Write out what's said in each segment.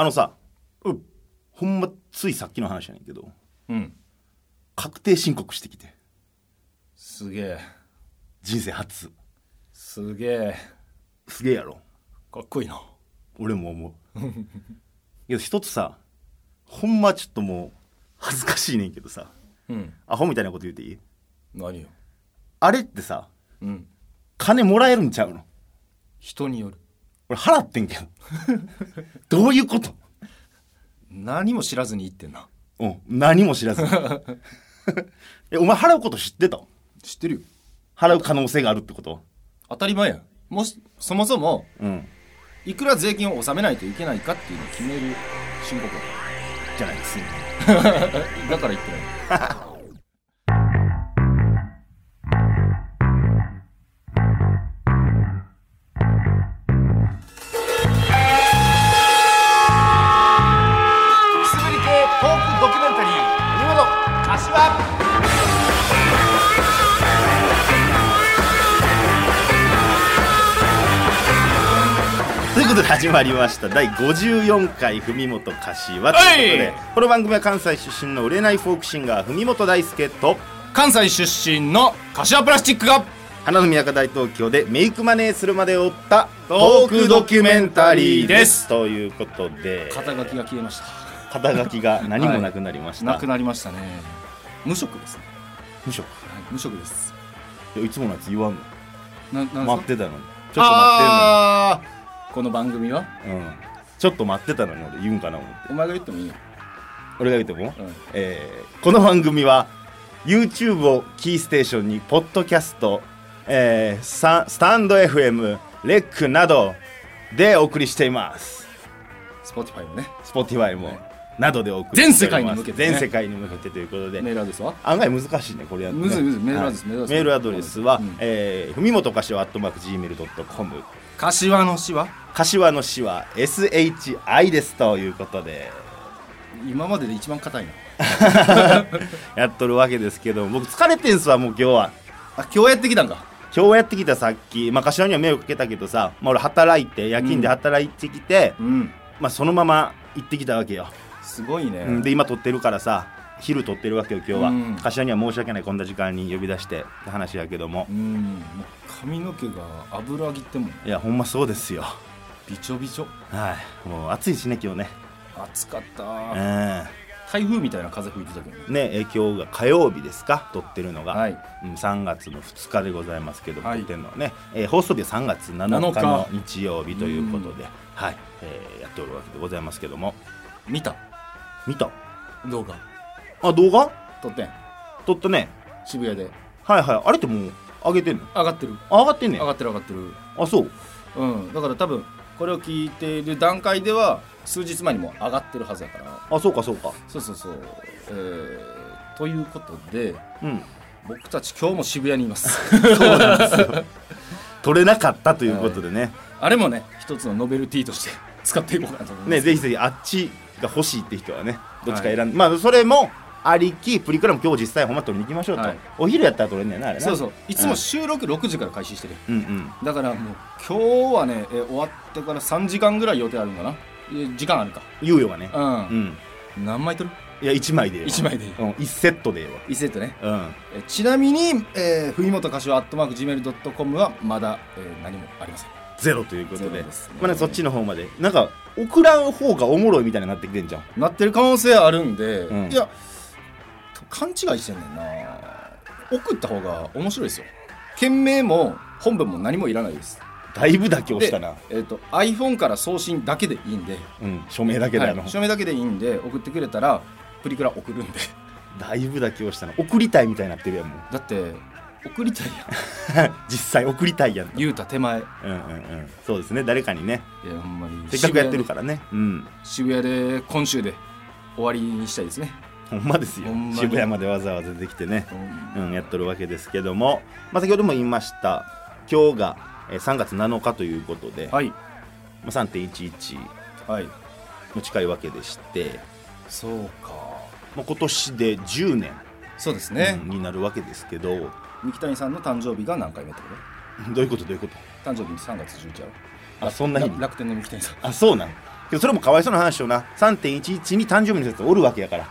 あのさうんほんまついさっきの話やねんけどうん。確定申告してきて。すげえ。人生初。すげえ。すげえやろ。かっこいいな。俺も思う。けど一つさほんまちょっともう恥ずかしいねんけどさ。うん。アホみたいなこと言っていい？何よ。あれってさうん。金もらえるんちゃうの？人による俺払ってんけどどういうこと？何も知らずに言ってんな。うん何も知らず えお前払うこと知ってた？知ってるよ。払う可能性があるってこと？当たり前やん。もしそもそもうん。いくら税金を納めないといけないかっていうのを決める申告やじゃないです。だから言ってない 始まりました。第54回文元柏ということで、はい。この番組は関西出身の売れないフォークシンガー文元大輔と関西出身の柏プラスチックが。花の都大東京でメイクマネーするまでを追ったトークドキュメンタリーです。ということで肩書きが消えました。肩書きが何もなくなりました、なくなりましたね。無職ですね、無職。はい、無職です。いやいつものやつ言わんの。待ってたのに。ちょっと待ってあーこの番組は？うん、ちょっと待ってたのに俺言うんかな思って。お前が言ってもいいよ、俺が言っても、うん。えーこの番組は YouTube をキーステーションにポッドキャスト、えーサスタンド FM レックなどでお送りしています。Spotify もね。Spotify も、はい。などでお送りしております。全世界に向けてね。全世界に向けてということで。メールアドレスは？案外難しいねこれやって、ね、むずいむずい。メールアドレスはい。メールアえーふみもとかしわ Gmail.com 柏の詩は？柏の詩は SHI ですということで。今までで一番硬いな。やっとるわけですけど僕疲れてんすわもう今日は。あ今日やってきたんか。今日やってきたさっき、まあ、柏には迷惑かけたけどさ、まあ、俺働いて夜勤で働いてきて、うん。まあ、そのまま行ってきたわけよ、すごいね、うん。で今撮ってるからさ昼撮ってるわけよ今日は、うん。柏には申し訳ないこんな時間に呼び出してって話やけども。うん。もう髪の毛が油ぎってもいやほんまそうですよ。びちょびちょ。はい。もう暑いしね今日ね。暑かった。うん台風みたいな風吹いてたけどね。ねえ今日が火曜日ですか？撮ってるのが、はい。うん、3月の2日でございますけど、はい。撮ってるのはね、えー放送日は3月7日の7日。曜日ということで、はい。えーやっておるわけでございますけども。見た。見た。動画あ動画？撮ってん。撮ったね。渋谷で。はいはい。あれってもう上げてんの？上がってる。あ上がってんねん。上がってる上がってる。あそう。うん。だから多分これを聞いている段階では数日前にもう上がってるはずやから。あそうかそうか。そうそうそう。えー、ということでうん。僕たち今日も渋谷にいます。そうなんですよ。撮れなかったということでね、あれもね一つのノベルティとして 使っていこうかなと思います。ねぜひぜひあっちが欲しいって人はねどっちか選んで、まあそれもありきプリクラも今日実際ほんま撮りに行きましょうと、はい。お昼やったら撮れんねんなあれな。そうそう。いつも収録6時から開始してる。うんうん。だからもう今日はねえ終わってから3時間ぐらい予定あるんだな。え時間あるか。猶予がね。う、うん。ん何枚撮る？いや1枚でええわ。1枚でいいうん、1セットでえ1セットね。うん。えちなみに、えー、冬本柏アットマーク Gmail.com はまだ、えー何もありません。ゼロということで。ね。まあね、そっちの方まで。なんか送らん方がおもろいみたいになってきてんじゃん。なってる可能性あるんで、うん。いや勘違いしてんねんな。送った方が面白いですよ。件名も本文も何もいらないです。だいぶ妥協したな。で、えー、と iPhone から送信だけでいいんで、うん署名だけだよ、はい署名だけでいいんで送ってくれたらプリクラ送るんで。だいぶ妥協したな。送りたいみたいになってるやんもう。だって送りたいやん。実際送りたいやんと。言うた手前。いうんうんうん。そうですね誰かにね。やほんまに。せっかくやってるからね。うん。渋谷で今週で終わりにしたいですね、ほんまですよ。渋谷までわざわざ出てきてね。うんうん、やっとるわけですけども、まあ、先ほども言いました。今日がえー3月7日ということで、はい。まあ、3.11はい。も近いわけでして、そうか。まあ、今年で10年、そうですね、うんになるわけですけど。ど三木谷さんの誕生日が何回目ってこういうことどういうこと？と誕生日3月11日あそんな日に？ら楽天の三木谷さん。あそうなん。けどそれもかわいそうな話よな。3.11に誕生日の人おるわけやから、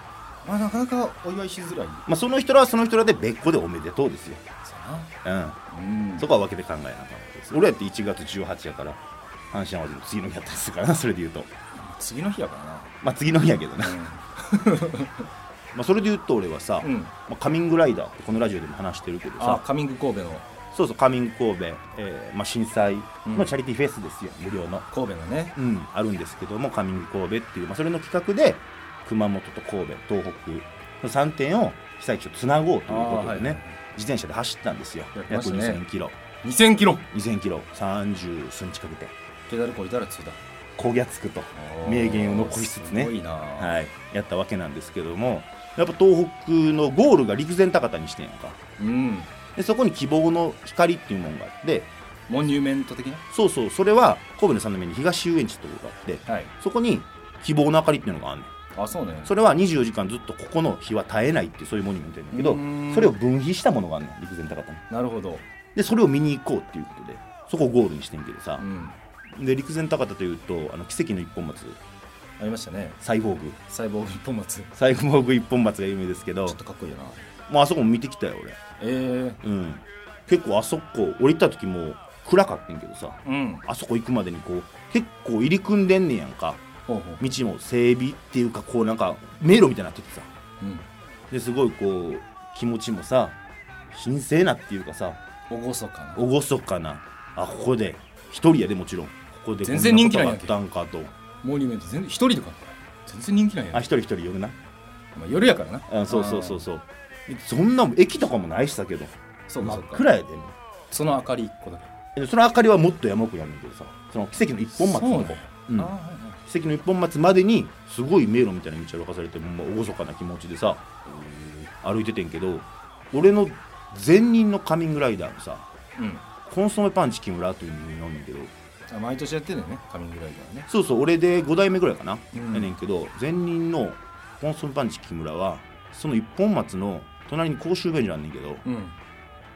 まあなかなかお祝いしづらい。まあ、その人らはその人らで別個でおめでとうですよ、そうん、なうん。そこは分けて考えなあかんです。俺やって1月18やから阪神・淡路の次の日やったりするからなそれで言うと。次の日やからな。まあ次の日やけどな、まあ、それで言うと俺はさ、うん、うん、まあ、カミングライダーってこのラジオでも話してるけどさ。あカミング神戸の。そうそうカミング神戸、えーまあ、震災のチャリティーフェスですよ、無料の、神戸のね。うん、あるんですけどもカミング神戸っていう、まあ、それの企画で熊本と神戸東北の3点を被災地をつなごうということでね、はい自転車で走ったんですよ。ね。2000キロ。2000キロ。2000キロ。30数日かけてペダルこいたらついた。焦げつくと。名言を残しつつね。はい、やったわけなんですけどもやっぱ東北のゴールが陸前高田にしてんやんか。うん。でそこに希望の光っていうものがあってモニュメント的な？そうそう。それは神戸の三の目に東遊園地というのがあってはい。そこに希望の明かりっていうのがあんねんあそうね。それは24時間ずっとここの火は絶えないってそういうモニュメントやねんけどそれを分岐したものがあんねん陸前高田に。なるほど。でそれを見に行こうっていうことでそこをゴールにしてんけどさう、ん。で陸前高田というとあの奇跡の一本松。ありましたね。サイボーグ。細胞一本松。ちサイボーグ一本松が有名ですけどょっとかっこいいよな。もうあそこも見てきたよ俺。えうん。結構あそこ降りた時も暗かったんけどさえうん。あそこ行くまでにこう結構入り組んでんねやんか道も整備っていうかこうなんか迷路みたいになっててさ。うん。ですごいこう気持ちもさ神聖なっていうかさ。厳かな。厳かな。あここで。一人やでもちろん。ここで全然人気なんやったんかと。モニュメント全然一人とか全然人気なんやあ一人一人寄るな。まあ、夜やからな。あそうそうそうそう。そんな駅とかもないしさけど。真っそうか。そうか暗やでもその明かり一個だけ。でその明かりはもっと山奥やんねんけどさ。その奇跡の一本松のとこそうね。うん。あ奇跡の一本松までにすごい迷路みたいな道を歩かされてもう厳かな気持ちでさ歩いててんけど俺の前任のカミングライダーのさうん。コンソメパンチ木村というのに飲んねんけど。あ毎年やってんだよねカミングライダーね。そうそう俺で5代目ぐらいかな、うん。やねんけど前任のコンソメパンチ木村はその一本松の隣に公衆便所あんねんけどうん。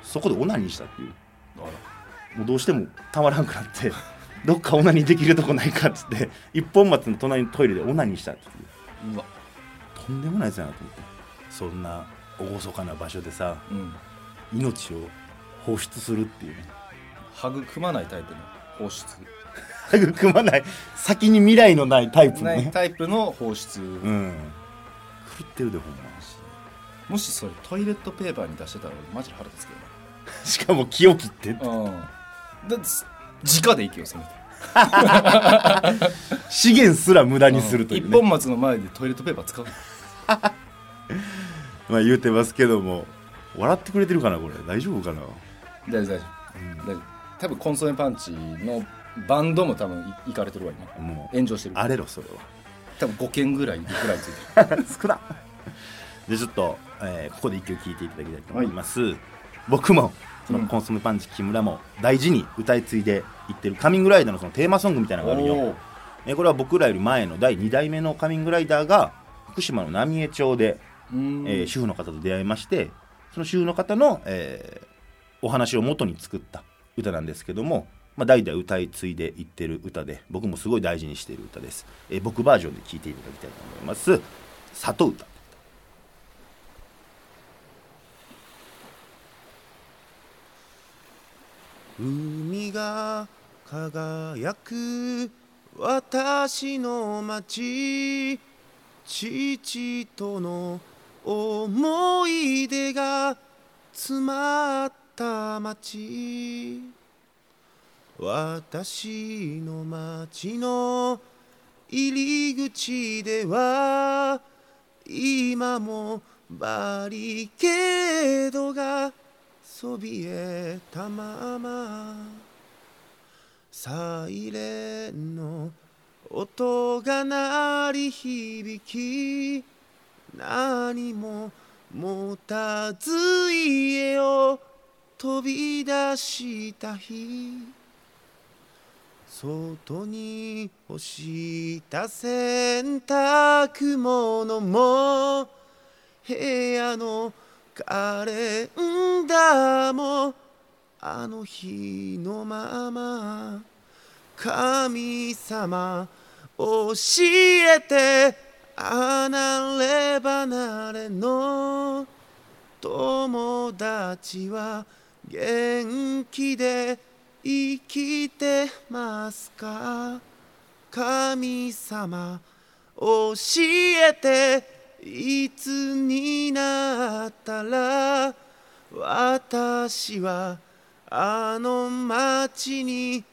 そこでオナニーしたっていう。もうどうしてもたまらんくなってどっかオナニーできるとこないかっつって一本松の隣のトイレでオナニーしたっていう。うわ。とんでもないやつやなと思って。そんな厳かな場所でさうん。命を放出するっていうね。育まないタイプの放出。育まない。先に未来のないタイプのないねタイプの放出、うん。狂ってるでほんまもしそれトイレットペーパーに出してたら俺マジで腹立つけしかも気を切ってどなうん。だって直で行けよせめて。資源すら無駄にするというね。一本松の前でトイレットペーパー使う。まあ言うてますけども笑ってくれてるかなこれ。大丈夫かな、大丈夫大丈夫。大丈夫。多分コンソメパンチのバンドも多分い行かれてるわ今。もう炎上してる。あれろそれ多分5件ぐらいぐらいついてる。は 少なでちょっと、えーここで一曲聴いていただきたいと思います、僕もそのうん。コンソメパンチ木村も大事に歌い継いでいってるカミングライダーのそのテーマソングみたいなのがあるよ。えー。これは僕らより前の第2代目のカミングライダーが福島の浪江町で、えー主婦の方と出会いましてその主婦の方の、えーお話を元に作った歌なんですけども、まあ、代々歌い継いでいってる歌で僕もすごい大事にしている歌です、えー僕バージョンで聴いていただきたいと思います。里歌海が輝く私の町父との思い出が詰まった町私の町の入り口では今もバリケードがそびえたままサイレンの音が鳴り響き何も持たず家を飛び出した日外に干した洗濯物も部屋のカレンダーもあの日のまま神様教えて。離れ離れの。友達は元気で生きてますか？神様教えて。いつになったら私はあの町に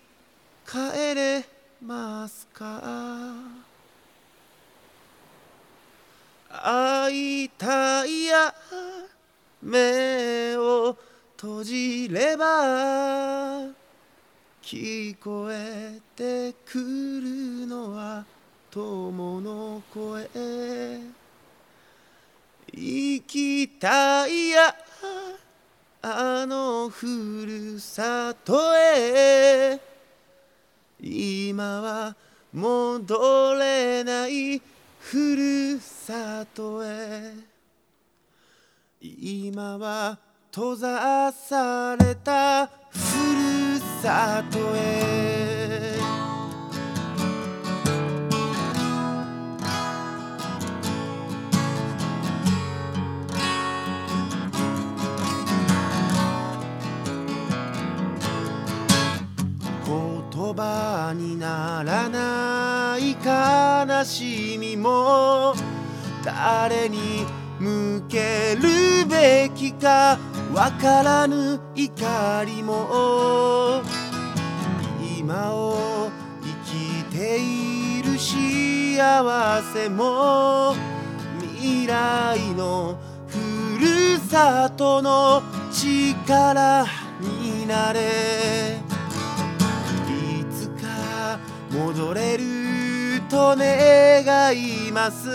帰れますか？会いたいや目を閉じれば聞こえてくるのは友の声。行きたいや。あのふるさとへ。今は戻れないふるさとへ。今は閉ざされたふるさとへ。葉にならない悲しみも誰に向けるべきかわからぬ怒りも。今を生きている幸せも未来のふるさとの力になれ戻れると願います。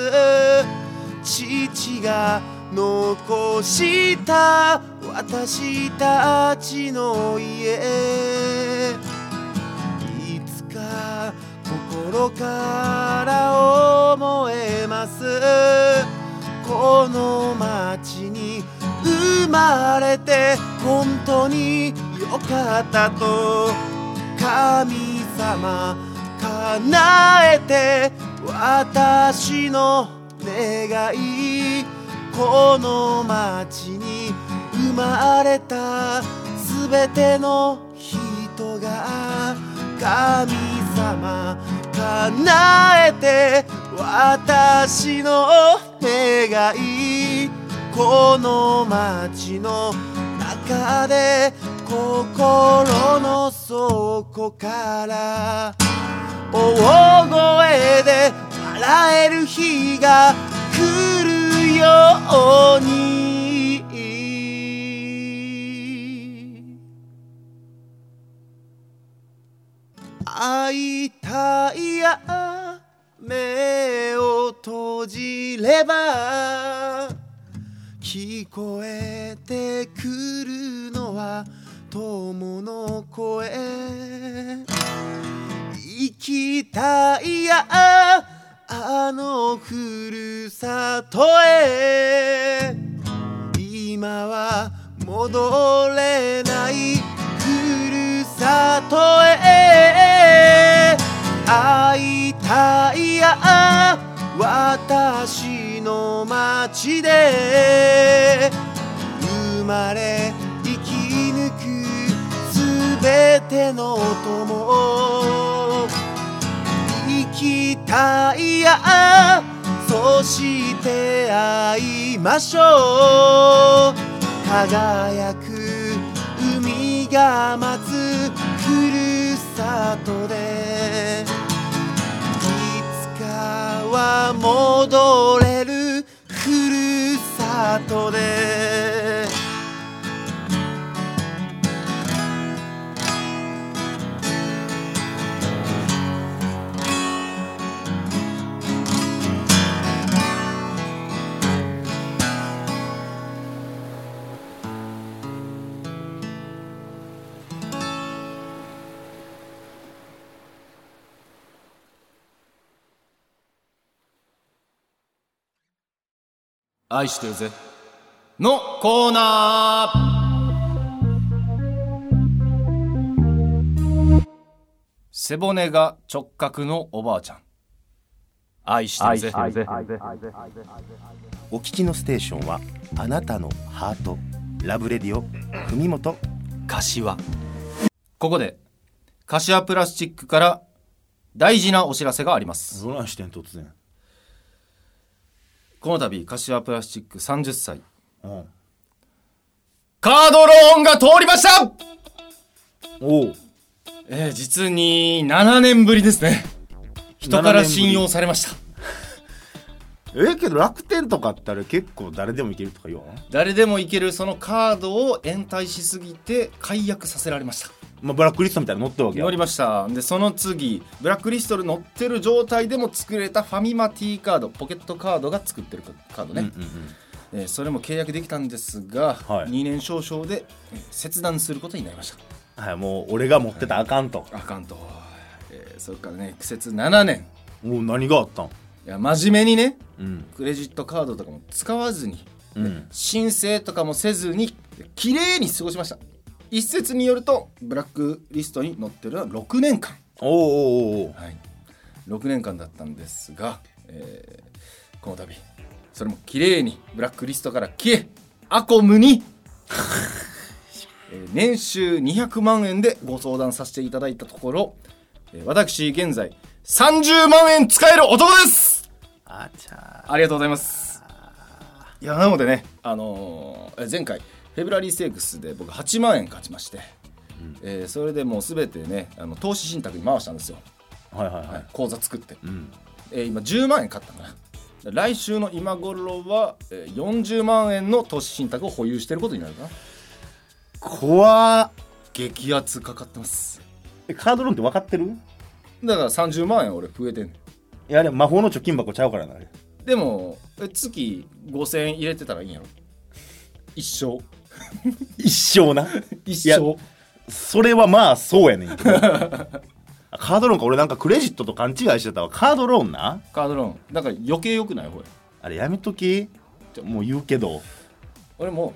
父が残した私たちの家。いつか心から思えます。この街に生まれて本当によかったと。神様叶えて私の願いこの街に生まれたすべての人が神様叶えて私の願いこの街の中で心の底から大声で笑える日が来るように。会いたいや目を閉じれば聞こえてくるのは友の声。きたいや。あのふるさとへ。今は戻れない。ふるさとへ。会いたいや。私の街で。生まれ生き抜く。すべての友。生きたいやそして会いましょう。輝く海が待つ。ふるさとでいつ。かは戻れるふるさとで愛してるぜ。のコーナー。背骨が直角のおばあちゃん。愛してるぜ。お聞きのステーションはあなたのハート love radio 文元柏。ここで柏プラスチックから大事なお知らせがあります。どないしてん突然。この度柏プラスチック30歳。うん。カードローンが通りました！おおえー、実に7年ぶりですね。人から信用されました。ええけど楽天とかってあれ結構誰でもいけるとか言わん？誰でもいけるそのカードを延滞しすぎて解約させられましたまあブラックリストみたいなの載ってるわけや。乗りました。でその次ブラックリストに載ってる状態でも作れたファミマ T カードポケットカードが作ってるカードね、うんうんうん。えーそれも契約できたんですが、はい。2年少々でえー切断することになりました。はいもう俺が持ってたらあかんと、あかんと、えーそれからね苦節7年。もう何があったん？いや真面目にねうん。クレジットカードとかも使わずにうん。申請とかもせずに綺麗に過ごしました一説によるとブラックリストに載ってるのは6年間。おおおおおはい、6年間だったんですが、えーこの度それも綺麗にブラックリストから消えアコムに、えー年収200万円でご相談させていただいたところ、えー私現在30万円使える男です！あちゃありがとうございます。いやなのでね、あのーえ前回フェブラリーセークスで僕8万円勝ちまして、えーそれでもう全てねあの投資信託に回したんですよ、はいはいはい、はい、口座作って。うん。えー今10万円買ったかな。来週の今頃は、えー40万円の投資信託を保有していることになるかな。怖っ。激アツかかってます。えカードローンって分かってる？だから30万円俺増えてんねん。いやあれ魔法の貯金箱ちゃうからなでもえ月5000円入れてたらいいんやろ。一生 一生な。一いや生それはまあそうやねんけど。カードローンか俺なんかクレジットと勘違いしてたわ。カードローンな。カードローン。だから余計良くない？ほれ。あれやめとき。もう言うけど。俺も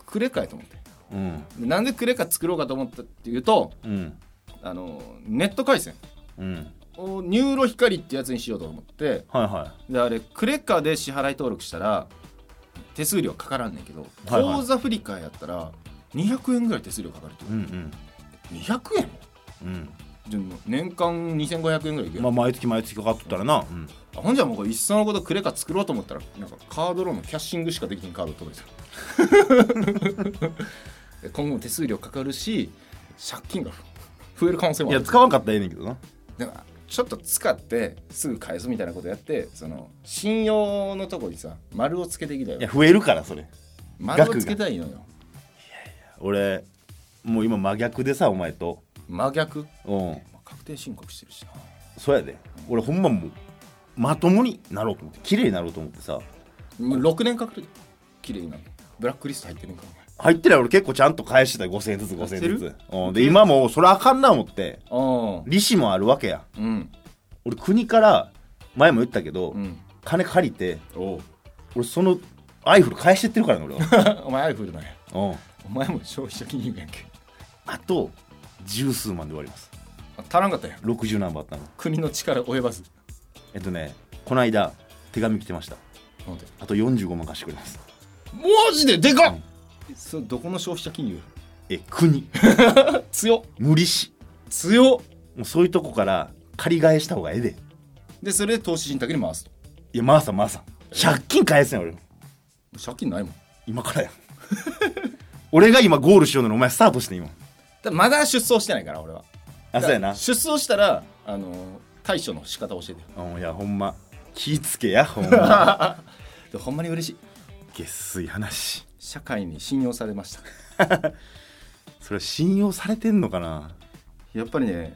うクレカやと思って。うん。でなんでクレカ作ろうかと思ったっていうとうん。あのネット回線。うん。を NURO 光ってやつにしようと思って。はいはであれクレカで支払い登録したら手数料かからんねんけど、はいはい。口座振り替えやったら200円ぐらい手数料かかるっていうんうん。200円うん。年間2500円ぐらいまあ毎月毎月かかっとったらな、うん、あほんじゃもういっそのことクレカ作ろうと思ったらなんかカードローンのキャッシングしかできひんカード届いたで 今後も手数料かかるし借金が増える可能性もいやある使わんかったらええねんけどな。だからちょっと使ってすぐ返すみたいなことやってその信用のとこにさ丸をつけてきたよ。いや増えるからそれ。丸をつけたいのよ。俺もう今真逆でさお前と。真逆？うん。確定申告してるしな。そうやで。俺ほんまもうまともになろうと思って綺麗になろうと思ってさ。もう6年かかるで綺麗になる。ブラックリスト入ってるんか入ってない俺結構ちゃんと返してた5000円ずつ5000円ずつ、うん、で今もうそれあかんな思って。利子もあるわけや。あうん。俺国から前も言ったけど、うん。金借りて俺そのアイフル返してってるからね俺は、お前アイフルなんや。うん、お前も消費者金融やんけ。あと十数万で終わります。あ足らんかったやん。60何番あったの。国の力及ばず。えっとねこの間手紙来てました。あと45万貸してくれます。マジで？でかっ、うんそれどこの消費者金融？え国。強っ。無利子。強っ。もうそういうとこから借り返した方がええで。でそれで投資信託に回すと。いやまあさんまあさん。借金返せん俺借金ないもん。今からや。俺が今ゴールしようのにお前スタートして今。だまだ出走してないから俺は。あそうやな。出走したらあの対処の仕方教えてよ。うんいやほんま。気ぃつけやほんま。でほんまに嬉しい下水話。社会に信用されました。それは信用されてんのかな？やっぱりね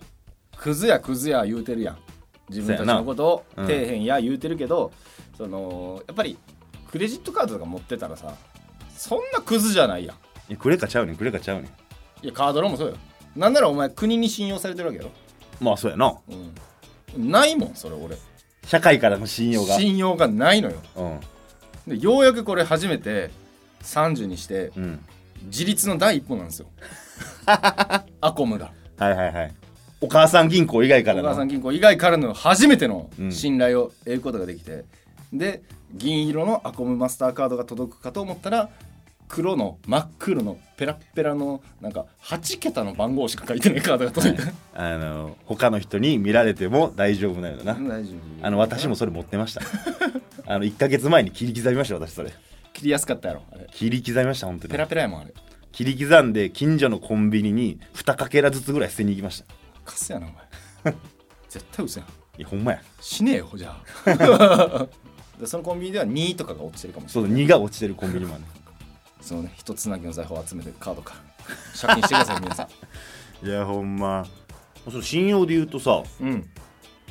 クズやクズや言うてるやん。自分たちのことを底辺や言うてるけど、そのやっぱりクレジットカードとか持ってたらさそんなクズじゃないやん。いやクレカちゃうねんクレカちゃうねん。いやカードローンもそうよ。なんならお前国に信用されてるわけやろ、まあそうやな。うん、ないもんそれ俺。社会からの信用が。信用がないのよ。うんでようやくこれ初めて30にしてうん。自立の第一歩なんですよ。アコムが。はいはいはい。お母さん銀行以外からお母さんの銀行以外からの初めてのうん。信頼を得ることができて、で銀色のアコムマスターカードが届くかと思ったら黒の真っ黒のペラッペラのなんか8桁の番号しか書いてないカードが届いて、あの他の人に見られても大丈夫なような。大丈夫。あの私もそれ持ってました。あの1か月前に切り刻みました私それ。切りやすかったやろあれ。切り刻みました本当に。ペラペラやもんあれ。切り刻んで近所のコンビニに2かけらずつぐらい捨てに行きました。カスやなお前。絶対嘘やん。いやほんまや。死ねえよじゃあ。でそのコンビニでは2とかが落ちてるかもしれそうない2が落ちてるコンビニもあるそのね一つなぎの財宝を集めてカードか。ら 借金してください皆さん。いやほんま。その信用で言うとさうん。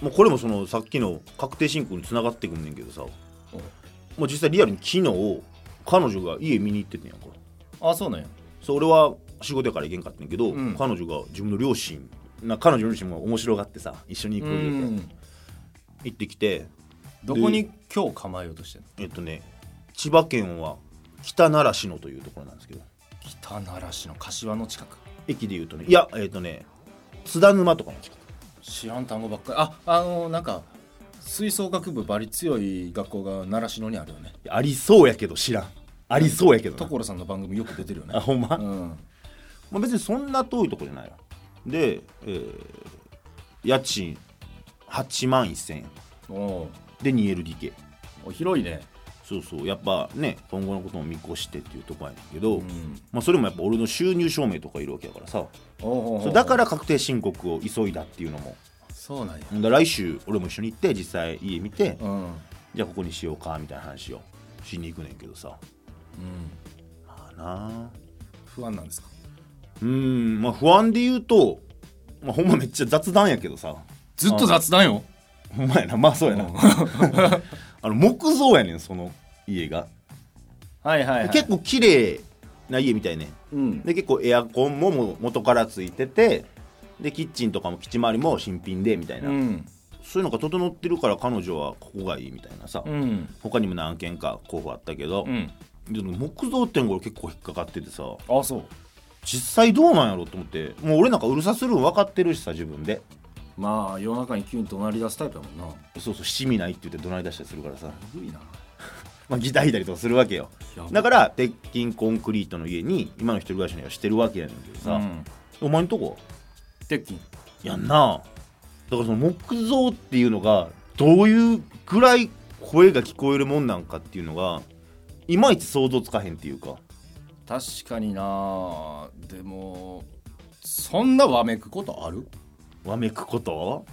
もうこれもそのさっきの確定申告につながってくんねんけどさ。おもう実際リアルに昨日彼女が家見に行っててんやんかあそうなんや。そう俺は仕事やから行けんかったんやけど、うん。彼女が自分の両親な彼女の両親も面白がってさ一緒に行くわけようん。行ってきて。どこに今日構えようとしてんの？えっとね千葉県は北習志野というところなんですけど。北奈良市の柏の近く。駅で言うとねいやえっとね津田沼とかの近く。知らん単語ばっかり。ああのなんか吹奏楽部バリ強い学校が習志野にあるよね。ありそうやけど知らん。ありそうやけどな。所さんの番組よく出てるよね。あほんま、うん。まあ、別にそんな遠いとこじゃないよで、えー家賃8万1000円。で 2LDK お広いねそうそうやっぱね今後のことも見越してっていうとこやねんけど、うん。まあ、それもやっぱ俺の収入証明とかいるわけやからさ。そうだから確定申告を急いだっていうのも。そうなんや。来週俺も一緒に行って実際家見て、うん。じゃあここにしようかみたいな話をしに行くねんけどさ。うん。まあな。不安なんですか？うーんまあ不安で言うと、まあ、ほんまめっちゃ雑談やけどさ。ずっと雑談よ。ほんまやな。まあそうやなあの木造やねんその家が、はいはい、はい、結構綺麗な家みたいね。うん。で結構エアコンももう元からついててでキッチンとかもキッチン周りも新品でみたいな、うん。そういうのが整ってるから彼女はここがいいみたいなさ、うん。他にも何軒か候補あったけど、うん。でも木造ってん結構引っかかっててさ。あそう。実際どうなんやろと思って。もう俺なんかうるさするん分かってるしさ自分でまあ夜中に急に怒鳴り出すタイプやもんな。そうそう七味ないって言って怒鳴り出したりするからさ、古いな。まあ、ギター弾いたりとかするわけよ。だから鉄筋コンクリートの家に今の一人暮らしの家はしてるわけやねんけどさ、うん。お前んとこ？鉄筋。やんな。だからその木造っていうのがどういうぐらい声が聞こえるもんなんかっていうのがいまいち想像つかへんっていうか。確かにな。でもそんなわめくことある？わめくこと？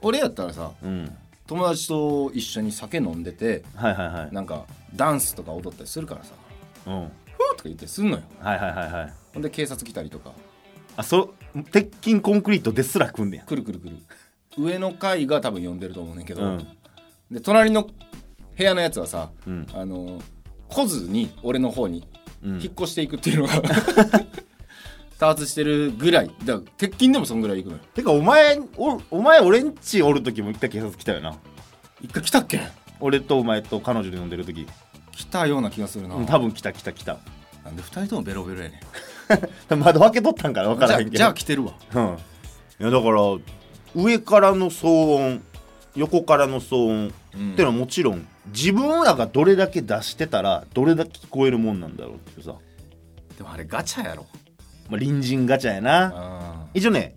俺やったらさうん。友達と一緒に酒飲んでてはいはいはい。なんかダンスとか踊ったりするからさうん。ふーとか言ってすんのよ。はいはいはいはい。ほんで警察来たりとか。あそ鉄筋コンクリートですら組んでや。くるくるくる。上の階が多分呼んでると思うねんけど、うん。で隣の部屋のやつはさ、うん。あの来ずに俺の方にうん。引っ越していくっていうのが、多発してるぐらい。だから鉄筋でもそんぐらい行くのよ。てかお前おお前俺んちおる時も一回警察来たよな。一回来たっけ？俺とお前と彼女で飲んでる時。来たような気がするな、うん多分来た来た。来たなんで二人ともベロベロやねん。窓開けとったんかな？分からへんけど。じゃあ来てるわ。うん、いやだから上からの騒音横からの騒音、うんってのはもちろん自分らがどれだけ出してたらどれだけ聞こえるもんなんだろうっていうさ、でもあれガチャやろまあ、隣人ガチャやな。あ一応ね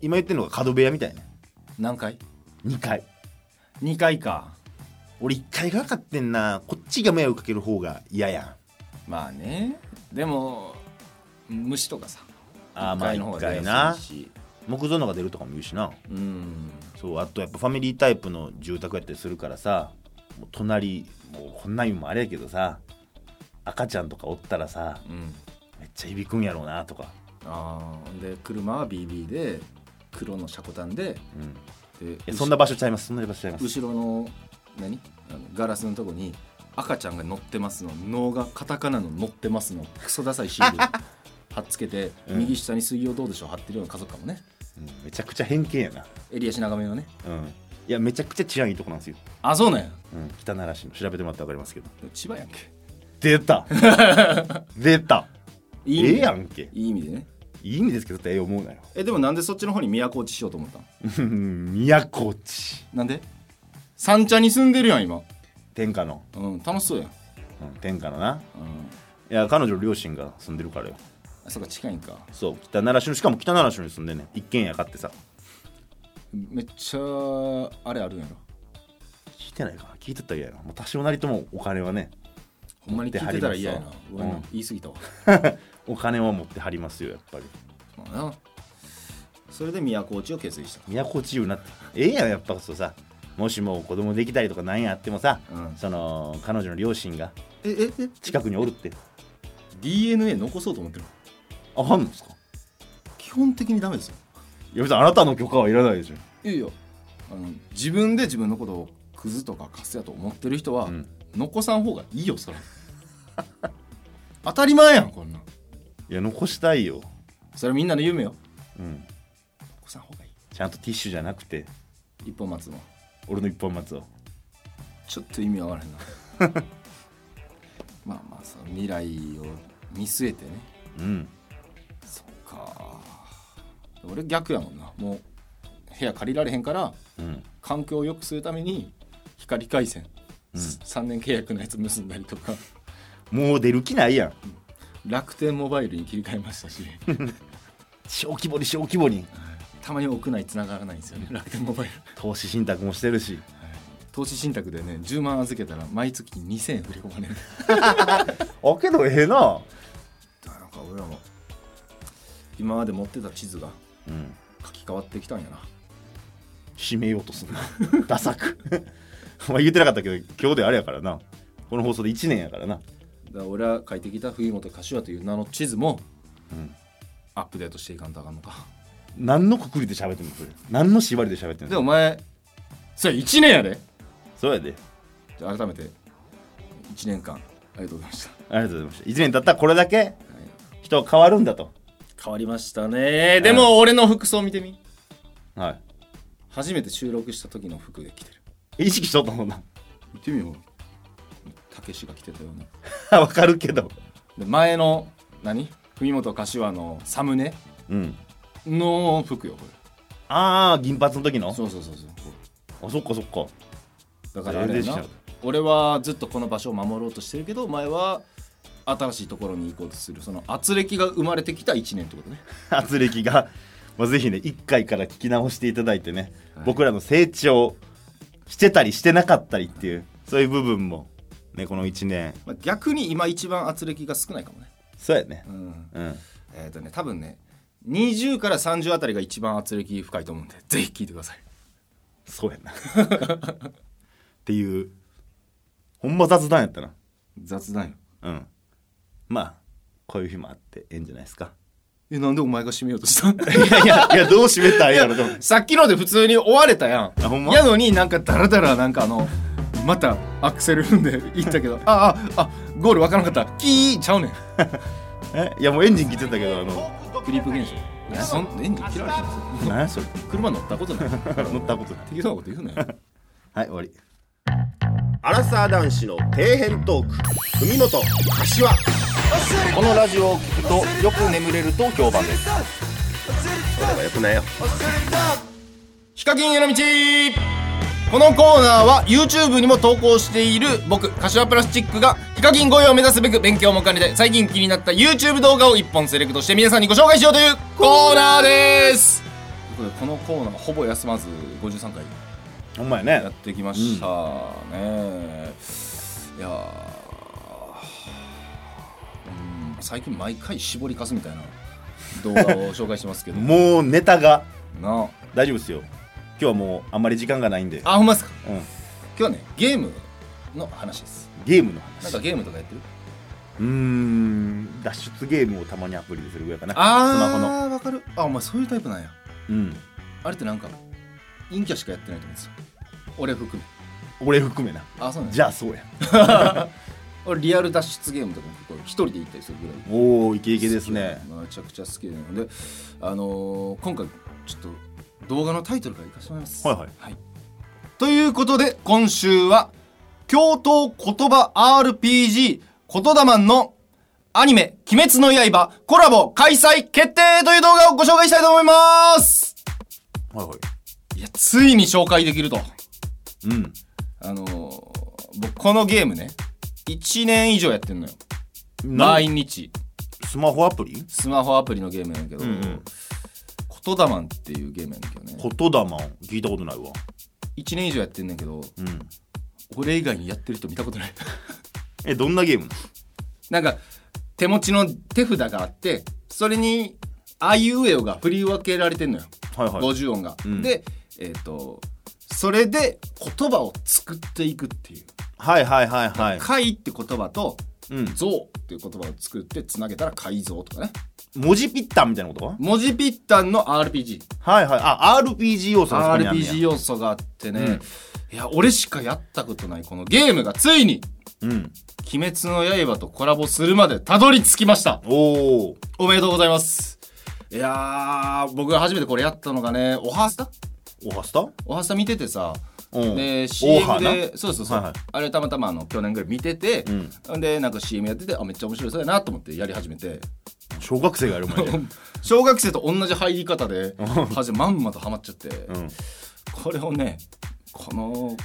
今言ってるのが角部屋みたいな何回？2階 ?2 回か。俺1階がかかってんな。こっちが迷惑かける方が嫌やん。まあね。でも虫とかさ。あーまあ一の方が一回出な木造のが出るとかも言うしな。うん。そうあとやっぱファミリータイプの住宅やったりするからさ隣もうこんなん言うのもあれやけどさ赤ちゃんとかおったらさうんめっちゃ響くんやろうなとか、あーで車は BB で黒の車庫端でうん、いでやそんな場所ちゃいます。そんな場所ちゃいます。後ろの何？あのガラスのとこに赤ちゃんが乗ってますの脳がカタカナの乗ってますのクソダサいシール 貼っつけて、うん。右下に水曜どうでしょう？貼ってるような家族かもね。うん。めちゃくちゃ偏見やな。襟足長めのね。うん。いやめちゃくちゃ治安いいとこなんですよ、あそうなんや。うん、北奈良市の。調べてもらって分かりますけど。千葉やんけ。出た。出たええやんけ。いい意味でね。いい意味ですけどって思うなよ。えでもなんでそっちの方に都落ちしようと思ったん 都落ち。なんで？三茶に住んでるやん今。天下の、うん楽しそうやん。うん、天下のな。うん。いや彼女の両親が住んでるからよ。あそっか近いんか。そう北奈良市のしかも北奈良市に住んでんねん。一軒家買ってさ。めっちゃあれあるんやろ。聞いてないかな。聞いてたら嫌やな。もう多少なりともお金はねほんまに聞いてたら嫌やな。うん言い過ぎたわ。お金は持ってはりますよやっぱり。まあな。それで都落ちを決意した。都落ち言うなって。ええやんやっぱそうさ。もしも子供できたりとか何やあってもさ、うん。その彼女の両親が近くにおるって。DNA 残そうと思ってるあかんのですか？基本的にダメですよ。いや別にあなたの許可はいらないでしょ。いやいやあの自分で自分のことをクズとかカスやと思ってる人は、うん残さん方がいいよそら。当たり前やんこんな。んいや残したいよ、それみんなの夢よ。うん、残さん方がいい。ちゃんとティッシュじゃなくて。一本松の俺の一本松を。ちょっと意味わからへんな。まあまあさ未来を見据えてね。うん。そっか。俺逆やもんな。もう部屋借りられへんからうん。環境を良くするために光回線、うん3年契約のやつ結んだりとか。もう出る気ないやん。楽天モバイルに切り替えましたし。小規模に小規模に。たまに屋内繋がらないんですよね楽天モバイル。投資信託もしてるし。投資信託でね10万預けたら毎月2000円振り込まれる。あけどええな。なんか俺らも今まで持ってた地図がうん。書き換わってきたんやな。締めようとすんな。ダサくお前言ってなかったけど今日であれやからな。この放送で1年やからな。だから俺は書いてきた冬本柏という名の地図もうん。アップデートしていかんとあかんのか。何のくくりで喋ってんのそれ。何の縛りで喋ってんのでお前それ1年やで。そうやで。じゃあ改めて1年間ありがとうございました、ありがとうございました。1年経ったらこれだけ人は変わるんだと。変わりましたね。でも俺の服装見てみ。はい。初めて収録した時の服で着てる意識しとったもんな。見てみよう。たけしが着てたような わかるけど。で前の何？文本柏のサムネ？うん。の服よこああ銀髪の時の？れそうそうそうそう。あそっかそっか。だからあれやな。全然違う。俺はずっとこの場所を守ろうとしてるけどお前は新しいところに行こうとする。その圧力が生まれてきた1年ってことね。圧力が、まあ、ぜひね1回から聞き直していただいてね、はい。僕らの成長してたりしてなかったりっていうそういう部分もねこの1年。まあ逆に今一番圧力が少ないかもね。そうやね。うん。うん。えっ、とね多分ね20から30あたりが一番圧力深いと思うんでぜひ聞いてください。そうやな。っていうほんま雑談やったな。雑談よ。うん。まあこういう日もあってええんじゃないですかえなんでお前が締めようとした？んいやいやいやどう締めたらええやろと思ってさっきので普通に終われたやん。あほんま？やのになんかダラダラなんかあのまたアクセル踏んで行ったけど あああゴールわからなかった。キーちゃうねん。えいやもうエンジン切ってたけどあの。クリープ現象。いやそんエンジン切られへんぞ。何やそれ？車乗ったことない。乗ったことない。適当なこと言うなよ。はい終わりアラサー男子の底辺トーク。文元柏。このラジオを聞くとよく眠れると評判です。それはよくないよ。ヒカキンへの道。このコーナーは YouTube にも投稿している僕柏プラスチックがヒカキン越えを目指すべく勉強も兼ねて最近気になった YouTube 動画を1本セレクトして皆さんにご紹介しようというコーナーです。ということでこのコーナーほぼ休まず53回ほんまやね。やってきましたね、いやー。うん最近毎回絞りかすみたいな動画を紹介してますけど。もうネタが。な。大丈夫ですよ。今日はもうあんまり時間がないんで、あほんまですか？うん、今日はねゲームの話です。ゲームのなん話かゲームとかやってる？うーん脱出ゲームをたまにアプリでするぐらいかな。あスマホの。あわかる。あお前そういうタイプなんや。うん。あれってなんか陰キャしかやってないと思うんですよ俺含め。俺含めな。あそうなんじゃあそうや。俺リアル脱出ゲームとかも結構一人で行ったりするぐらい。おおイケイケですね。めちゃくちゃ好きなので、あのー今回ちょっと動画のタイトルからいかせてもらいます。はいはい。ということで今週は京都言葉 RPG 言霊のアニメ、鬼滅の刃、コラボ開催決定という動画をご紹介したいと思います。はいはい。いや、ついに紹介できると。うんあのー僕このゲームね、1年以上やってんのよ。な毎日。スマホアプリ？スマホアプリのゲームやねんけど、うんうん言霊っていうゲームやねんけどね。言霊聞いたことないわ1年以上やってんねんけど、うん俺以外にやってる人見たことない。えどんなゲーム？なんか、手持ちの手札があって、それに、あいうえおが振り分けられてんのよ。はいはい50音が。うんで、えっ、と、それで言葉を作っていくっていう。はいはいはいはい怪って言葉と、うん像っていう言葉を作ってつなげたら改造とかね。文字ピッタンみたいなこと？文字ピッタンの RPG。はいはいあ RPG 要素 RPG 要素があってね、いや、俺しかやったことないこのゲームがついに、うん鬼滅の刃とコラボするまでたどり着きました。おおおめでとうございます。いやー、僕が初めてこれやったのがね、おはスタおはスタ？おはスタ見ててさ、うん。で、CM で、そうそうそう、はいはい。あれたまたまあの去年ぐらい見てて、うん。で、なんか CM やってて、あ、めっちゃ面白いそうやなと思ってやり始めて、小学生がやる前で小学生と同じ入り方で、まんまとハマっちゃって、うん。これをね、この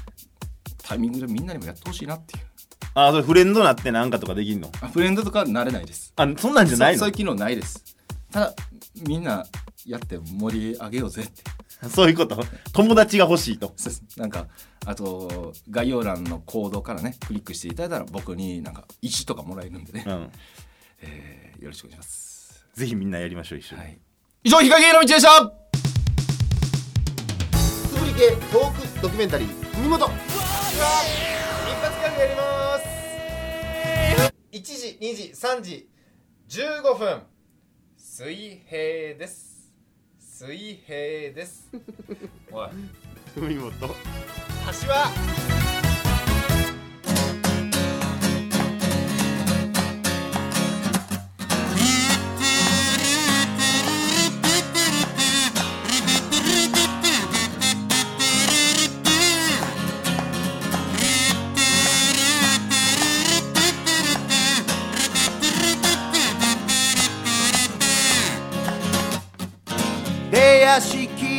タイミングでみんなにもやってほしいなっていう。あそれフレンドなってなんかとかできんの？あフレンドとかなれないです。あそんなんじゃないの？そそういう機能ないです。ただ、みんなやって盛り上げようぜって。そういうこと？友達が欲しいと。そうです。なんかあと概要欄のコードからねクリックしていただいたら僕になんか石とかもらえるんでね、うん。えーよろしくお願いします、ぜひみんなやりましょう一緒に、はい、以上日陰の道でした。つぶり系トークドキュメンタリー文元一発ギャグやります1時2時3時15分。水平です水平です。おい。文元橋は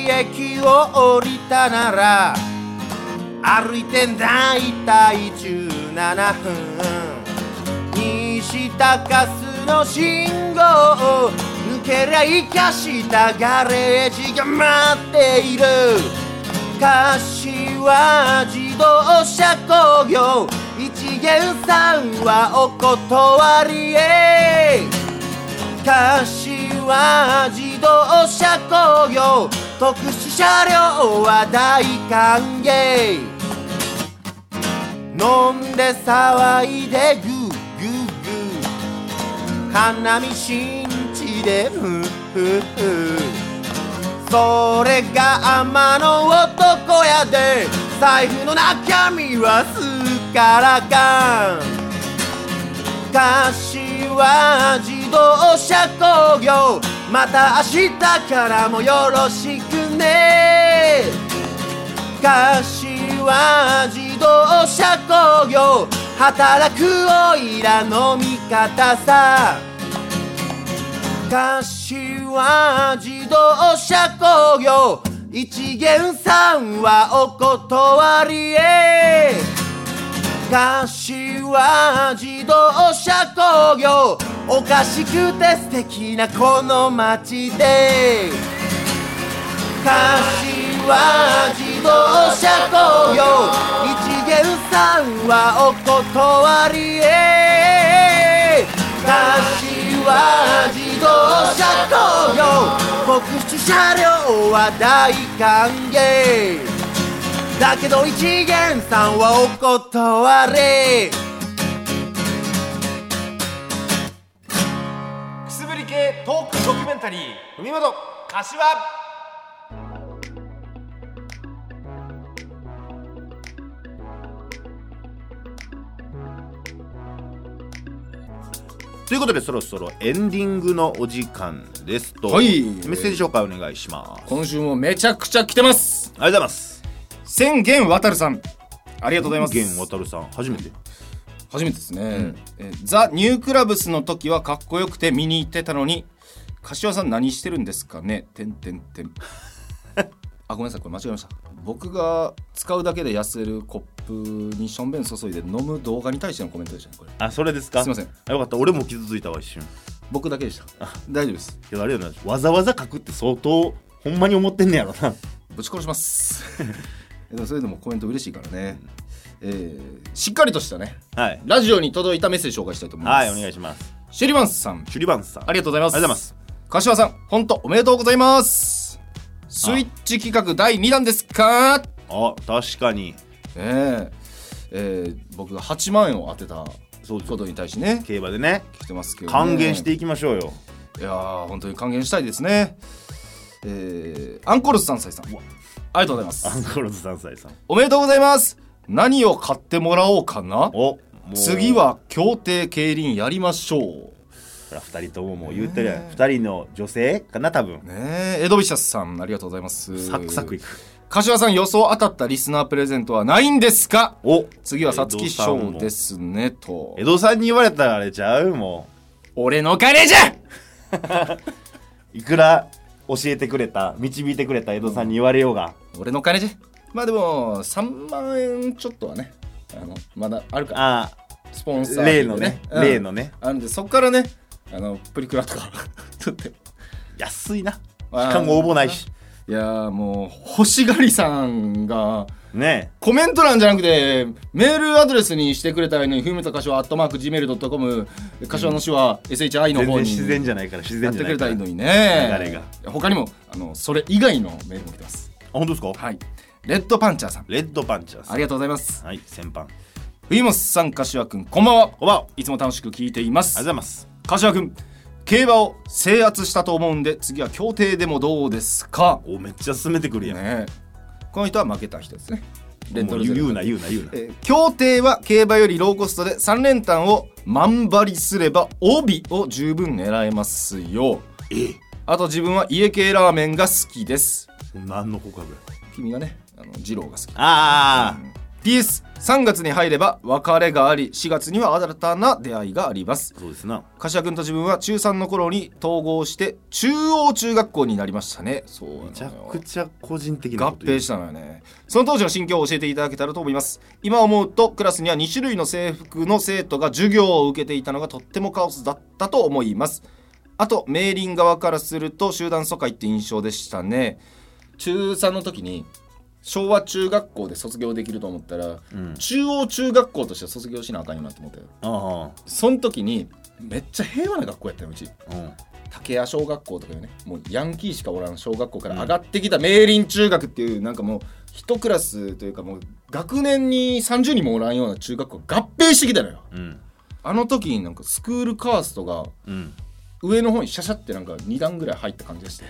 駅を降りたなら歩いてだいたい17分。西高須の信号を抜けりゃ生かしたガレージが待っている。柏自動車工業一元さんはお断りへ。柏自動車工業特殊車両は大歓迎。飲んで騒いでグーグー。グー花見新地でフーフーフーそれが天の男やで。財布の中身はすからかん。柏自動車工業。また明日からもよろしくね。柏自動車工業働くおいらの味方さ。柏自動車工業一元さんはお断りへ。柏自動車工業。おかしくて素敵なこの街で。柏自動車工業。一元さんはお断りへ。柏自動車工業。特殊車両は大歓迎。だけど一元さんはお断れ。くすぶり系トークドキュメンタリー海本柏。ということでそろそろエンディングのお時間ですと、はい。メッセージ紹介お願いします。今週もめちゃくちゃ来てます。ありがとうございます千元渡さん。ありががとうございます。源渡さん初めて？初めてですね、ん。えーザ・ニュークラブスの時はかっこよくて見に行ってたのに柏さん何してるんですかね？てんてんてん。あごめんなさいこれ間違えました。僕が使うだけで痩せるコップにしょんべん注いで飲む動画に対してのコメントでしたねこれ。あそれですか？すいません。あよかった。俺も傷ついたわ一瞬。僕だけでした。大丈夫です。けどあれよな。わざわざ書くって相当ほんまに思ってんねやろな。ぶち殺しますそれでもコメント嬉しいからね、えーしっかりとしたね。はい。ラジオに届いたメッセージ紹介したいと思います。はいお願いします。シェリバンスさん。シュリバンスさん。ありがとうございます。ありがとうございます。柏さん本当おめでとうございます。スイッチ企画第2弾ですか？あ確かに。ええ。えー僕が8万円を当てたことに対してね。競馬でね。来てますけど、ね、還元していきましょうよ。いやー本当に還元したいですねえーアンコールズ3歳さん。ありがとうございます。アンコールズ3歳さん。おめでとうございます。何を買ってもらおうかな？次は協定競輪やりましょう。ほら2人とももう言ってるやん。2人の女性かな多分。ねえ。エドビシャスさんありがとうございます。サクサクいく。柏さん予想当たったリスナープレゼントはないんですか？お。次は皐月賞ですねと。江戸さんに言われたらあれちゃう？も俺の金じゃ！う いくら？教えてくれた導いてくれた江戸さんに言われようが。俺の金じゃ。まあでも3万円ちょっとはねあのまだあるから。あスポンサあー例のねうん。例のね。あるんでそっからねあのプリクラとか。撮って安いな。しあーかも応募ないし。いやーもう欲しがりさんがね。コメント欄じゃなくてメールアドレスにしてくれたらいいのにふみたかしわアットマーク Gmail.com 柏の詩は SHI の方に自然じゃないから自やって然じゃないから。くれたらいいのにね。流れが。他にもあのそれ以外のメールも来てます。あ本当ですか？はい。レッドパンチャーさん。レッドパンチャーさん。ありがとうございます。はい先般。冬本さん柏くんこんばんは。こんばんは。ありいつも楽しく聞いています。がとうございます。柏くん競馬を制圧したと思うんで次は協定でもどうですか？おめっちゃ進めてくるやん、ねこの人は負けた人ですね。レントル言うな言うな言うな。えー協定は競馬よりローコストで3連単を万張りすれば帯を十分狙えますよ。えあと自分は家系ラーメンが好きです。何の告白君がねあの二郎が好き。ああ、PS3 月に入れば別れがあり4月には新たな出会いがあります。そうですな。柏君と自分は中3の頃に統合して中央中学校になりましたね。そうなのよ。めちゃくちゃ個人的な合併したのよね。その当時の心境を教えていただけたらと思います。今思うとクラスには2種類の制服の生徒が授業を受けていたのがとってもカオスだったと思います。あとメーリン側からすると集団疎開って印象でしたね。中3の時に昭和中学校で卒業できると思ったら、うん。中央中学校として卒業しなあかんよなって思ったよ。あその時にめっちゃ平和な学校やったようち。あうん。竹谷小学校とかいうねもうヤンキーしかおらん小学校から上がってきた明林中学っていうなんかもう一クラスというかもう学年に30人もおらんような中学校が合併してきたのよ。うん。あの時になんかスクールカーストがうん。上の方にシャシャってなんか2段ぐらい入った感じがして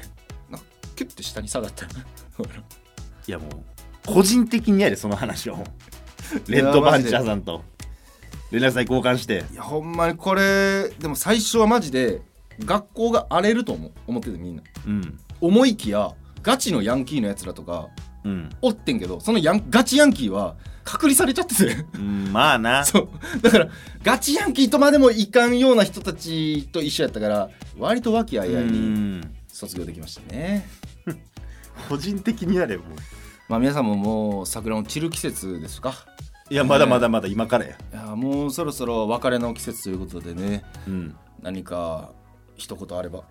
なんかキュッて下に下がった。よ いやもう個人的にやでその話を。レッドパンチャーさんと。連絡先交換して。いやほんまにこれでも最初はマジで学校が荒れると思う。思っててみんな。うん。思いきやガチのヤンキーのやつらとかうん、おってんけどそのヤンガチヤンキーは隔離されちゃってて。うん、まあな。そう。だからガチヤンキーとまでもいかんような人たちと一緒やったから割と和気あいあいうにん。卒業できましたね個人的にやれもう。まあ皆さんももう桜の散る季節ですか？いやまだまだまだ今からや。いやもうそろそろ別れの季節ということでね。うん。何か一言あれば。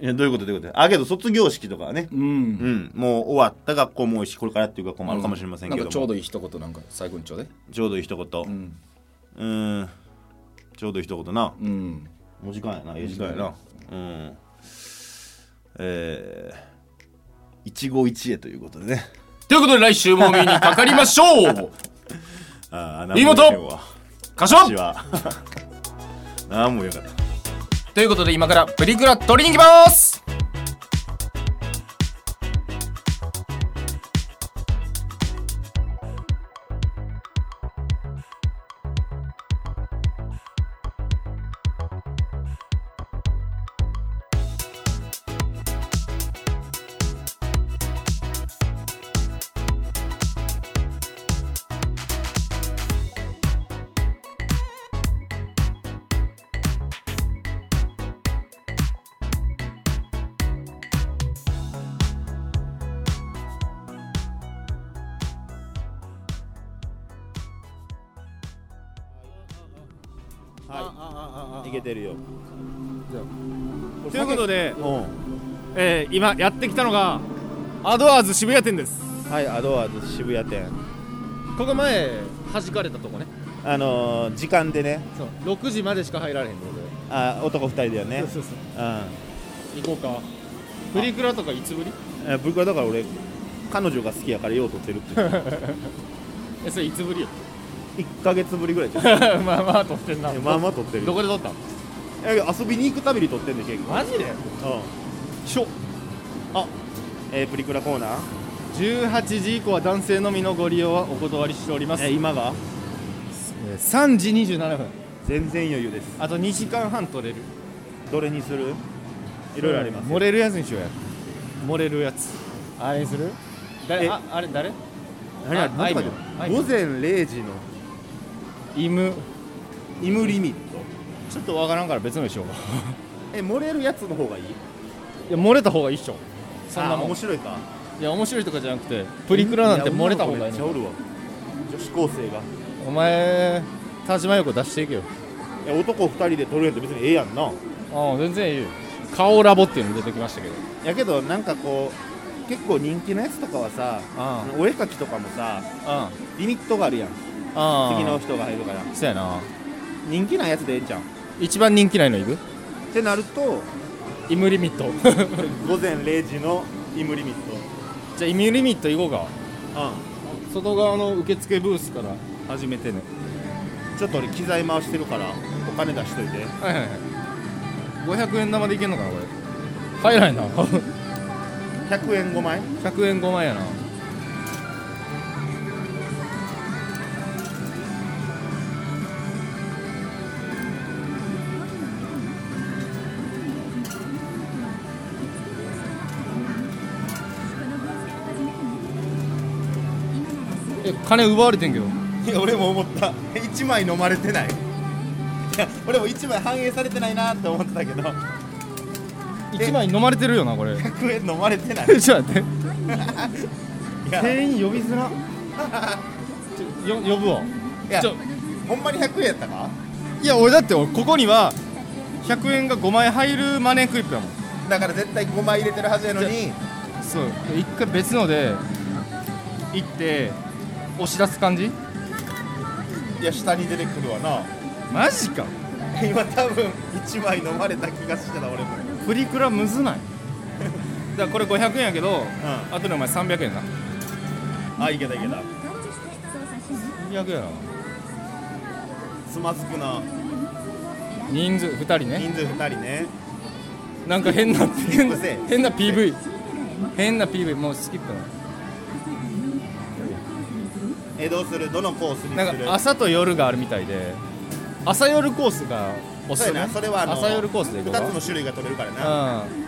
いやどういうことどういうこと？あけど卒業式とかはね。うん、うん。もう終わった学校も多いしこれからっていう学校もあるかもしれませんけども、なんかちょうどいい一言なんか最後にちょうで。ちょうどいい一言。うん。うん。ちょうどいい一言な。うん。もう時間やな。ええ時間やな。うん。えー、一期一会ということでね。ということで来週もお目にかかりましょう。ああ見事柏柏は。何もよ かった。ということで今からプリクラ取りに行きます今やってきたのがアドワーズ渋谷店です。はいアドワーズ渋谷店。ここ前弾かれたとこね。あのー時間でね。そう。6時までしか入られへんってことで。あ男2人だよね。そうそうう。ん。行こうか。プリクラとかいつぶり？え僕はだから俺彼女が好きやからよう撮ってるって えそれいつぶりよ？1ヶ月ぶりぐらいじゃん。まあまあ撮ってんな。まあまあ撮ってる。どこで撮ったのえ遊びに行くたびに撮ってんで結構。マジで？うん。しょあえープリクラコーナー。18時以降は男性のみのご利用はお断りしております。え今が？えー3時27分。全然余裕です。あと2時間半撮れる。どれにする？いろいろあります漏れるやつにしようや。漏れるやつ。あれにする？誰？え？ああれ？誰？何ああいみょん。あいみょん。午前0時の。イム。イムリミット。ちょっとわからんから別のにしよう。かえ漏れるやつの方がいい？いや漏れた方がいいっしょそんなあもん。面白いか。いや面白いとかじゃなくてプリクラなんて漏れた方がいいの。や女の子めっちゃおるわ。女子高生が。お前田島陽子出していけよ。いや男2人で撮るやつ別にええやんな。ああ全然いいよ。顔ラボっていうの出てきましたけど。やけどなんかこう結構人気のやつとかはさあお絵描きとかもさあリミットがあるやん。ああ。次の人が入るから。そうやな。人気なやつでええんじゃんっ一番人気ないのいくてなるとイムリミット。午前0時のイムリミット。じゃあイムリミット行こうか。う外側の受付ブースから始めてね。んちょっと俺機材回してるからお金出しといて。はいはいはい。500円玉でいけんのかなこれ。入らへんな。100円5枚？100円5万やなえ金奪われてんけど。いや俺も思った。1枚飲まれてない。いや俺も1枚反映されてないなって思ってたけど。1枚飲まれてるよなこれ。100円飲まれてない。ちょっと待って。店員呼びづら。ちょよ呼ぶわ。いやちょ。ほんまに100円やったか？いや俺だってここには100円が5枚入るマネークイップやもん。だから絶対5枚入れてるはずやのに。そう。で一回別ので行って押し出す感じ？いや下に出てくるわな。マジか。今多分1枚飲まれた気がしてた俺も。プリクラむずない？だからこれ500円やけど、あとでお前300円な。あいけたいけた。200円やなつまずくな。人数2人ね。人数2人ね。なんか変な変な PV 変な PV もうスキップなえどうするどのコースにする？なんか朝と夜があるみたいで朝夜コースがおすそうすめやな。それはあの朝夜コースで行こうか。2つの種類が取れるからな。うん。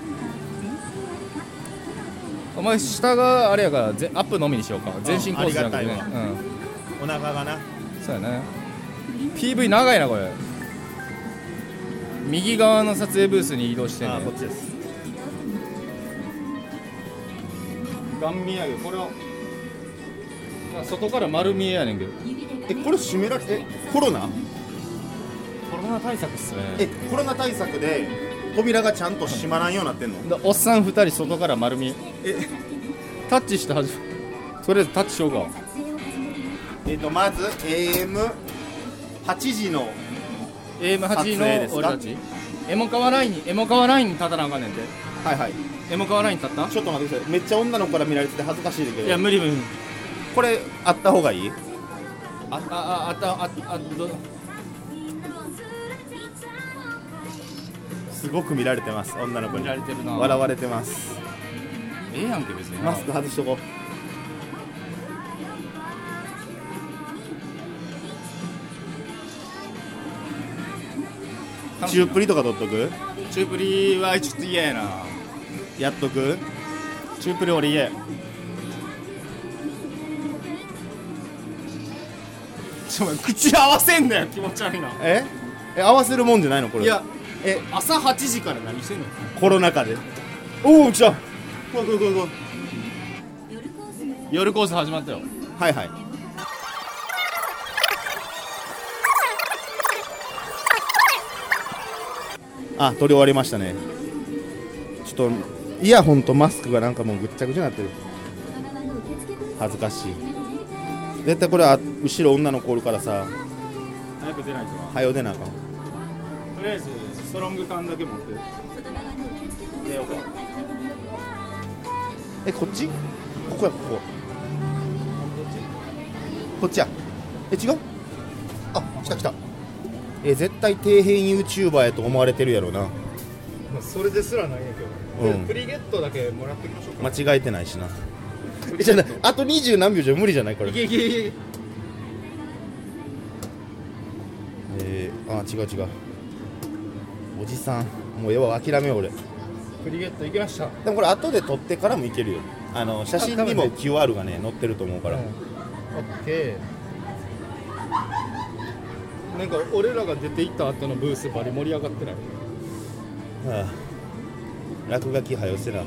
お前下があれやからぜアップのみにしようか。全身コースじゃなくてね。ありがお腹がな。うんそうやね PV 長いなこれ。右側の撮影ブースに移動してね。あこっちです。ガン見上げこれはまあ外から丸見えやねんけど。えこれ閉められえコロナ？コロナ対策っすね。えコロナ対策で扉がちゃんと閉まらんようになってんの？だおっさん2人外から丸見え。え。タッチしてはじとりあえずタッチしようか。えっとまず AM8 時の AM8 撮影ですか？の俺たち。エモカワラインにエモカワラインに立たなあかんねんて。はいはい。エモカワライン立った？ちょっと待ってください。めっちゃ女の子から見られてて恥ずかしいんだけど。いや無理無理これあった方がいい？ああああったああどすごく見られてます女の子に。見られてるな。笑われてます。ええやんけ別に。マスク外しとこう。中プリとか取っとく？チュープリはちょっと嫌やな。やっとく？チュープリ俺嫌。やちょお前口合わせんなよ気持ち悪いな。え？え合わせるもんじゃないのこれいやえ朝8時から何してんの？コロナ禍でおお来た。来い来い来い来い。夜コース始まったよ。はいはい。あ撮り終わりましたね。ちょっとイヤホンとマスクがなんかもうぐっちゃぐちゃになってる。恥ずかしい絶対これは後ろ女の子おるからさ。早く出ないとな。早う出なあかん。とりあえずストロング缶だけ持って。出ようかえこっち？ここやここ。こっちや。え違う？あ来た来た。え絶対底辺 YouTuber やと思われてるやろな。まあそれですらないんやけど、うん。でプリゲットだけもらってきましょうか。間違えてないしなえじゃあなあと20何秒じゃ無理じゃないこれ。いけいけいけえー、あ違う違う。おじさん。もうええわ諦めよう俺。プリゲットいきました。でもこれ後で撮ってからもいけるよ。あの写真にも QR がね載ってると思うから、オッケー。なんか俺らが出て行った後のブースバリ盛り上がってない？はあ。落書きはよせな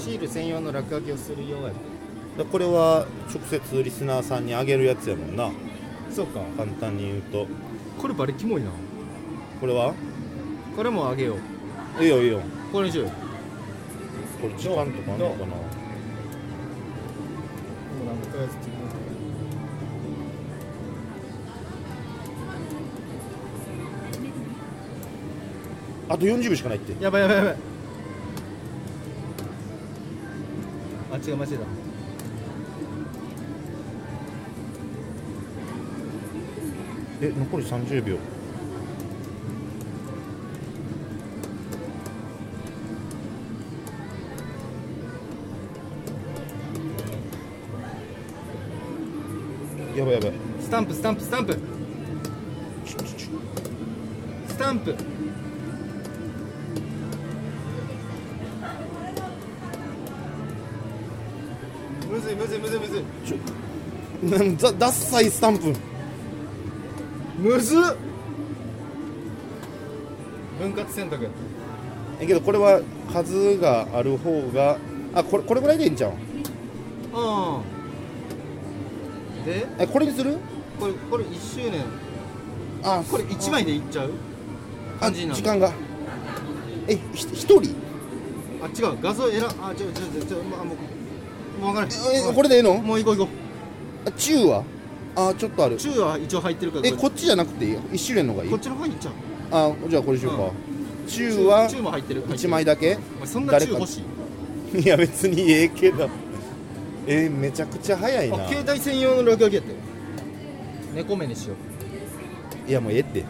シール専用の落書きをするようやだこれは直接リスナーさんにあげるやつやもんな。そうか。簡単に言うと。これバリキモいな。これは？これもあげよう。いいよいいよ。これにしようよ。これ時間とかあんのかな？もう？なんかとりあえずあと40秒しかないって。やばいやばいやばい違う間違えた。え残り30秒。やばいやばい。スタンプスタンプスタンプ。スタンプむずいむずいむずい。なんだダッサいスタンプ。むずっ。分割選択。えけどこれは数がある方があこれこれぐらいでいいんちゃう？うん。で？えこれにする？これこれ1周年。あこれ1枚でいっちゃう？あ時間が。えひ一人？あ違う。画像選あ違う違う違う違う。まあもう分からえこれでええの？もう行こう行こあ中は？あちょっとある。う中は一応入ってるから。えこっちじゃなくていい？一種類の方がいい？こっちの方に行っちゃう。あじゃあこれしようか、中は？中も入ってる。1枚だけ？お前そんな中欲しい？いや別にええけど。えーめちゃくちゃ早いな。あ携帯専用の落書きやって。猫目にしよいやもうええって。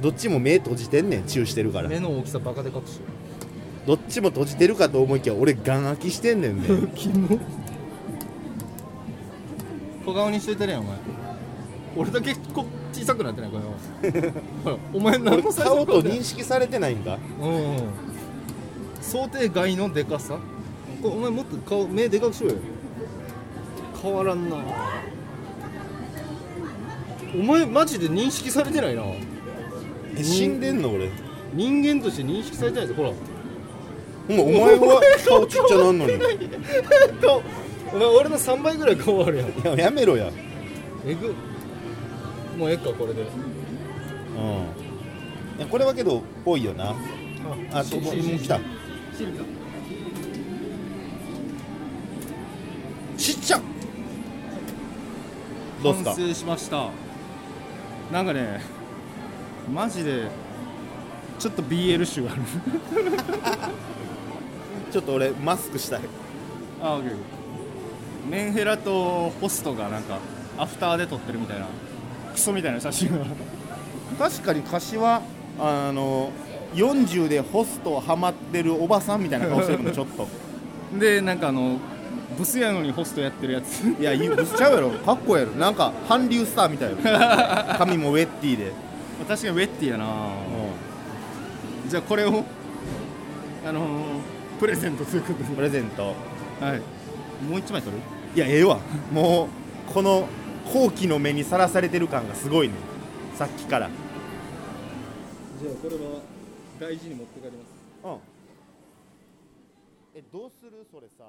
どっちも目閉じてんねん。チューしてるから。う目の大きさバカでかくしよどっちも閉じてるかと思いきや俺ガン開きしてんねんねうキモ小顔にしといてるやんお前。俺だけこ小さくなってないこれ。ほ らお前何俺も顔と認識されてないんか？うん。想定外のでかさ？これお前もっと顔目でかくしろよ。変わらんな。お前マジで認識されてないな。え死んでんの俺？人間として認識されてないぞほらお前は顔ちっちゃなんのに。お前俺の3倍ぐらい顔あるやん。ややめろや。えぐ。もうええかこれで。うん。いやこれはけどぽいよな。あそうもうもう来た。ちっちゃどうすか完成しましたなんかねマジでちょっと BL 臭あるちょっと俺マスクしたい。あオッケー。メンヘラとホストがなんかアフターで撮ってるみたいなクソみたいな写真が。確かに柏あの40でホストハマってるおばさんみたいな顔してるのちょっと。でなんかあのブスやのにホストやってるやつ。いや言うちゃうやろ。かっこええやろ。なんか韓流スターみたいやろ。髪もウェッティで、確かにウェッティやな。うじゃあこれをあのープレゼントということん、プレゼント。ではい。もう一枚取る？いやええわ。もうこの好奇の目にさらされてる感がすごいね。さっきから。じゃあこれは大事に持って帰ります。うん。えどうする？それさ